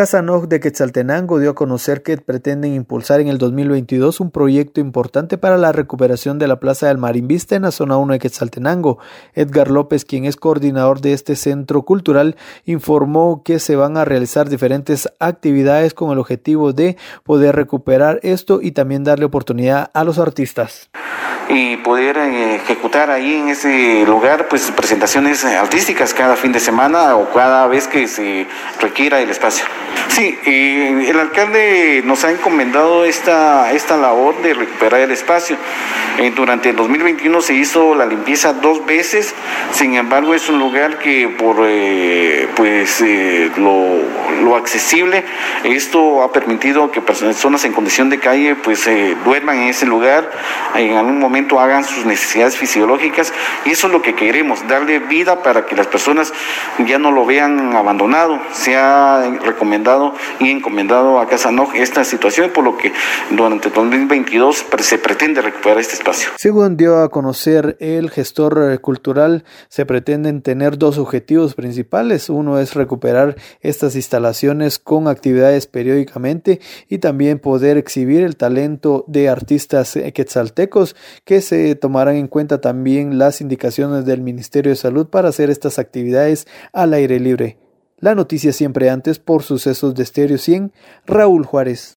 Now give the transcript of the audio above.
Casanoj de Quetzaltenango dio a conocer que pretenden impulsar en el 2022 un proyecto importante para la recuperación de la Plaza del Marimbista en la zona 1 de Quetzaltenango. Edgar López, quien es coordinador de este centro cultural, informó que se van a realizar diferentes actividades con el objetivo de poder recuperar esto y también darle oportunidad a los artistas y poder eh, ejecutar ahí en ese lugar pues presentaciones artísticas cada fin de semana o cada vez que se requiera el espacio. Sí, el alcalde nos ha encomendado esta, esta labor de recuperar el espacio. Eh, durante el 2021 se hizo la limpieza dos veces, sin embargo es un lugar que por eh, pues lo, accesible, esto ha permitido que personas en condición de calle pues duerman en ese lugar, en algún momento hagan sus necesidades fisiológicas y eso es lo que queremos, darle vida para que las personas ya no lo vean abandonado. Se ha recomendado y encomendado a Casa Noj esta situación, por lo que durante 2022 se pretende recuperar este espacio. Según dio a conocer el gestor cultural, se pretenden tener dos objetivos principales. Uno es recuperar estas instalaciones con actividades periódicamente y también poder exhibir el talento de artistas quetzaltecos que se tomarán en cuenta también las indicaciones del Ministerio de Salud para hacer estas actividades al aire libre. La noticia siempre antes por sucesos de Estéreo 100, Raúl Juárez.